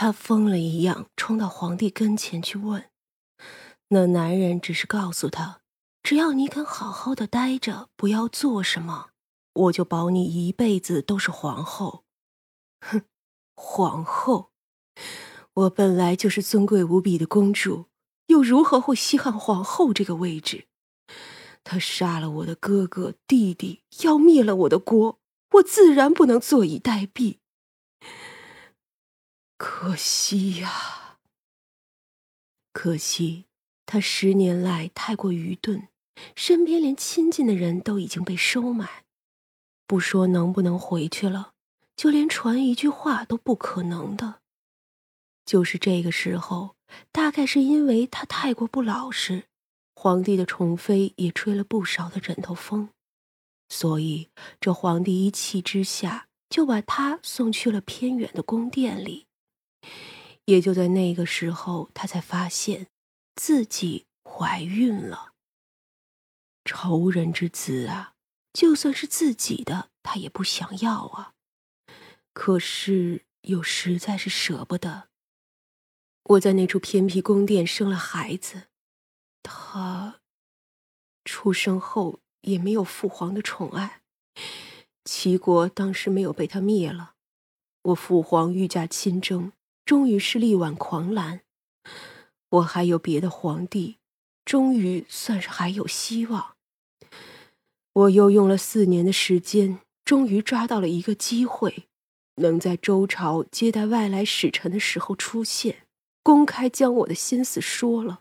他疯了一样冲到皇帝跟前去问。那男人只是告诉他：“只要你肯好好的待着，不要做什么，我就保你一辈子都是皇后。”哼，皇后！我本来就是尊贵无比的公主，又如何会稀罕皇后这个位置？他杀了我的哥哥弟弟，要灭了我的国，我自然不能坐以待毙。可惜呀，可惜他十年来太过愚钝，身边连亲近的人都已经被收买，不说能不能回去了，就连传一句话都不可能的。就是这个时候，大概是因为他太过不老实，皇帝的宠妃也吹了不少的枕头风，所以这皇帝一气之下就把他送去了偏远的宫殿里。也就在那个时候，她才发现自己怀孕了。仇人之子啊，就算是自己的，她也不想要啊。可是又实在是舍不得。我在那处偏僻宫殿生了孩子，他出生后也没有父皇的宠爱，齐国当时没有被他灭了。我父皇御驾亲征。终于是力挽狂澜，我还有别的皇帝，终于算是还有希望。我又用了四年的时间，终于抓到了一个机会，能在周朝接待外来使臣的时候出现，公开将我的心思说了。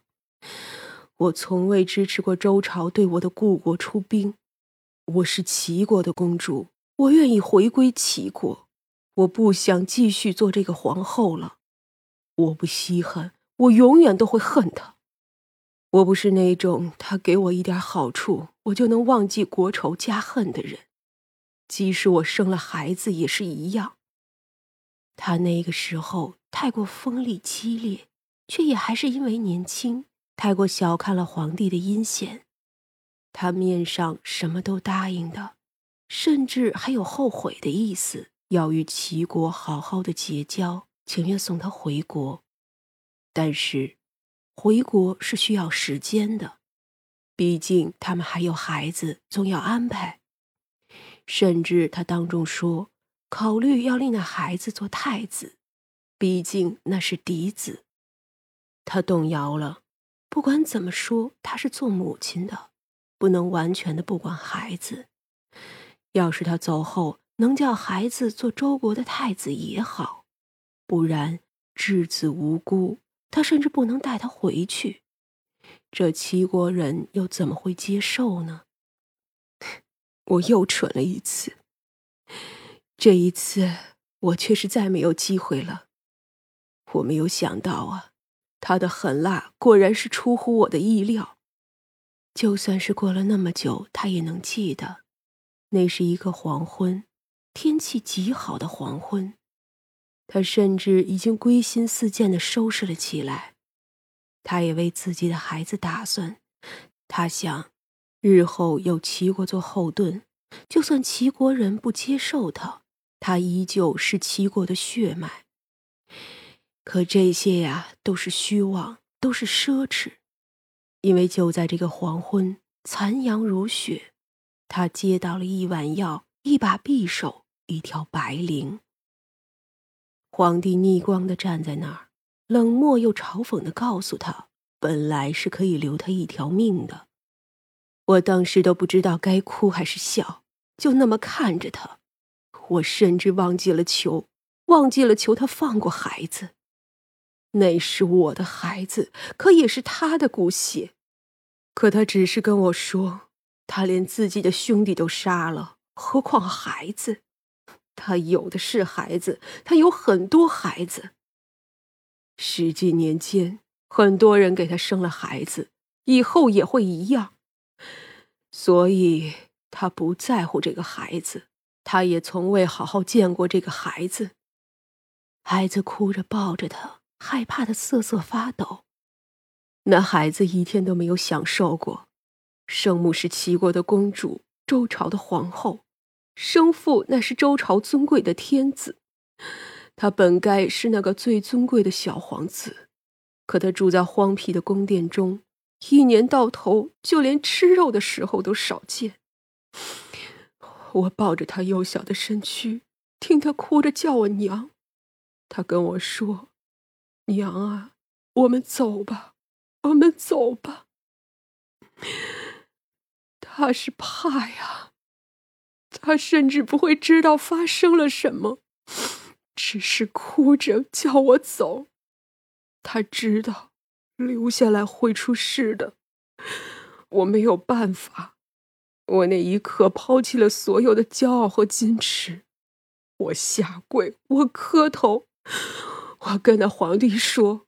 我从未支持过周朝对我的故国出兵，我是齐国的公主，我愿意回归齐国，我不想继续做这个皇后了。我不稀罕，我永远都会恨他。我不是那种他给我一点好处，我就能忘记国仇家恨的人。即使我生了孩子，也是一样。他那个时候太过锋利激烈，却也还是因为年轻，太过小看了皇帝的阴险。他面上什么都答应的，甚至还有后悔的意思，要与齐国好好的结交。情愿送他回国，但是回国是需要时间的，毕竟他们还有孩子，总要安排。甚至他当众说，考虑要令那孩子做太子，毕竟那是嫡子。他动摇了。不管怎么说，他是做母亲的，不能完全的不管孩子。要是他走后能叫孩子做周国的太子也好。不然，稚子无辜，他甚至不能带他回去。这齐国人又怎么会接受呢？我又蠢了一次，这一次我却是再没有机会了。我没有想到啊，他的狠辣果然是出乎我的意料。就算是过了那么久，他也能记得，那是一个黄昏，天气极好的黄昏。他甚至已经归心似箭的收拾了起来，他也为自己的孩子打算。他想，日后有齐国做后盾，就算齐国人不接受他，他依旧是齐国的血脉。可这些呀，都是虚妄，都是奢侈。因为就在这个黄昏，残阳如血，他接到了一碗药，一把匕首，一条白绫。皇帝逆光的站在那儿，冷漠又嘲讽的告诉他：“本来是可以留他一条命的。”我当时都不知道该哭还是笑，就那么看着他。我甚至忘记了求，忘记了求他放过孩子。那是我的孩子，可也是他的骨血。可他只是跟我说，他连自己的兄弟都杀了，何况孩子。他有的是孩子，他有很多孩子。十几年间，很多人给他生了孩子，以后也会一样。所以，他不在乎这个孩子，他也从未好好见过这个孩子。孩子哭着抱着他，害怕的瑟瑟发抖。那孩子一天都没有享受过。生母是齐国的公主，周朝的皇后。生父那是周朝尊贵的天子，他本该是那个最尊贵的小皇子，可他住在荒僻的宫殿中，一年到头就连吃肉的时候都少见。我抱着他幼小的身躯，听他哭着叫我娘。他跟我说：“娘啊，我们走吧，我们走吧。”他是怕呀，他甚至不会知道发生了什么。只是哭着叫我走，他知道留下来会出事的。我没有办法，我那一刻抛弃了所有的骄傲和矜持，我下跪，我磕头，我跟那皇帝说：“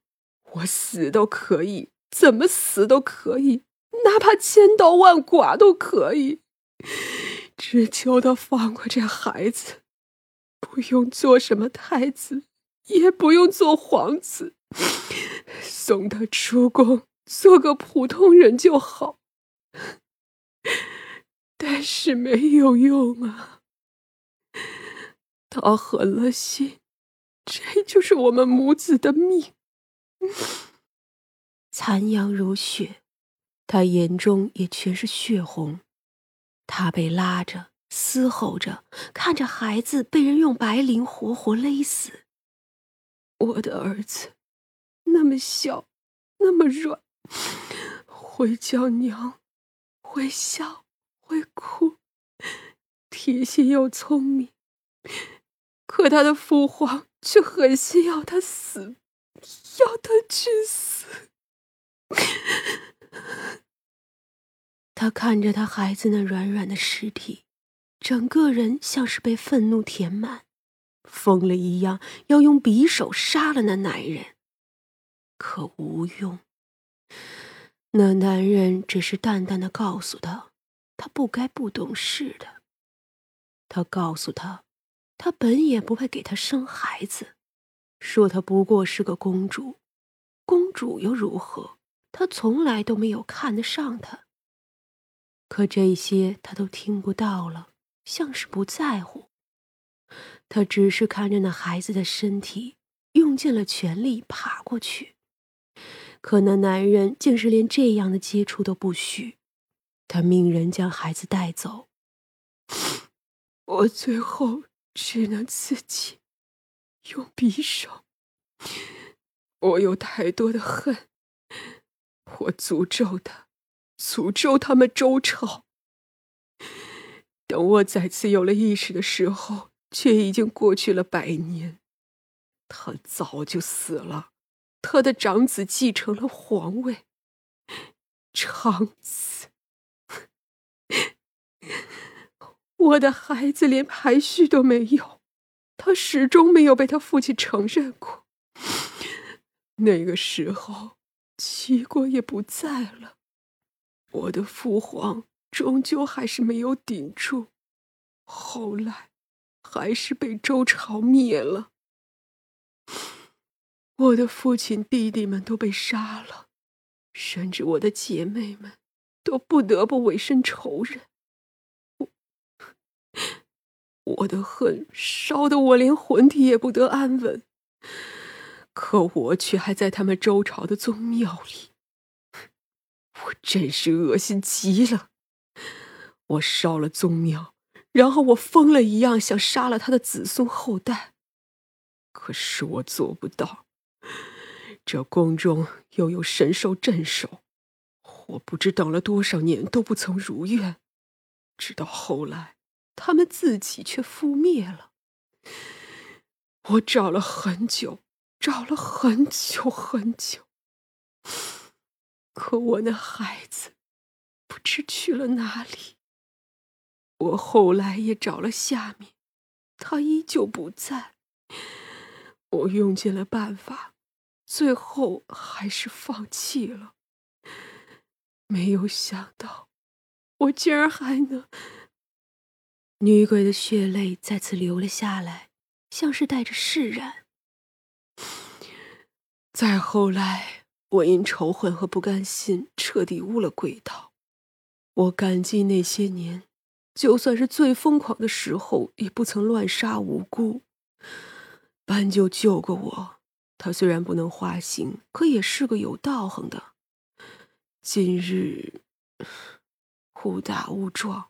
我死都可以，怎么死都可以，哪怕千刀万剐都可以，只求他放过这孩子。”不用做什么太子，也不用做皇子，送他出宫做个普通人就好。但是没有用啊，他狠了心，这就是我们母子的命。残阳如血，他眼中也全是血红，他被拉着。嘶吼着，看着孩子被人用白绫活活勒死。我的儿子，那么小，那么软，会叫娘，会笑，会哭，贴心又聪明。可他的父皇却狠心要他死，要他去死。他看着他孩子那软软的尸体。整个人像是被愤怒填满，疯了一样，要用匕首杀了那男人，可无用。那男人只是淡淡的告诉他，他不该不懂事的。他告诉他，他本也不配给他生孩子，说他不过是个公主，公主又如何？他从来都没有看得上他。可这些他都听不到了。像是不在乎，他只是看着那孩子的身体，用尽了全力爬过去。可那男人竟是连这样的接触都不许，他命人将孩子带走。我最后只能自己用匕首。我有太多的恨，我诅咒他，诅咒他们周朝。等我再次有了意识的时候，却已经过去了百年。他早就死了，他的长子继承了皇位。长子，我的孩子连排序都没有，他始终没有被他父亲承认过。那个时候，齐国也不在了，我的父皇。终究还是没有顶住，后来还是被周朝灭了。我的父亲、弟弟们都被杀了，甚至我的姐妹们都不得不委身仇人。我我的恨烧得我连魂体也不得安稳，可我却还在他们周朝的宗庙里，我真是恶心极了。我烧了宗庙，然后我疯了一样想杀了他的子孙后代，可是我做不到。这宫中又有神兽镇守，我不知等了多少年都不曾如愿，直到后来，他们自己却覆灭了。我找了很久，找了很久很久，可我那孩子不知去了哪里。我后来也找了下面，他依旧不在。我用尽了办法，最后还是放弃了。没有想到，我竟然还能……女鬼的血泪再次流了下来，像是带着释然。再后来，我因仇恨和不甘心，彻底误了轨道。我感激那些年。就算是最疯狂的时候，也不曾乱杀无辜。斑鸠救过我，他虽然不能化形，可也是个有道行的。今日误打误撞，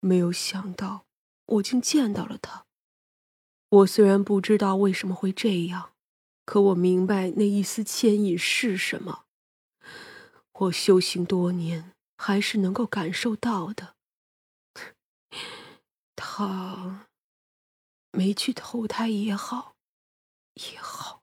没有想到我竟见到了他。我虽然不知道为什么会这样，可我明白那一丝牵引是什么。我修行多年，还是能够感受到的。他没去投胎也好，也好。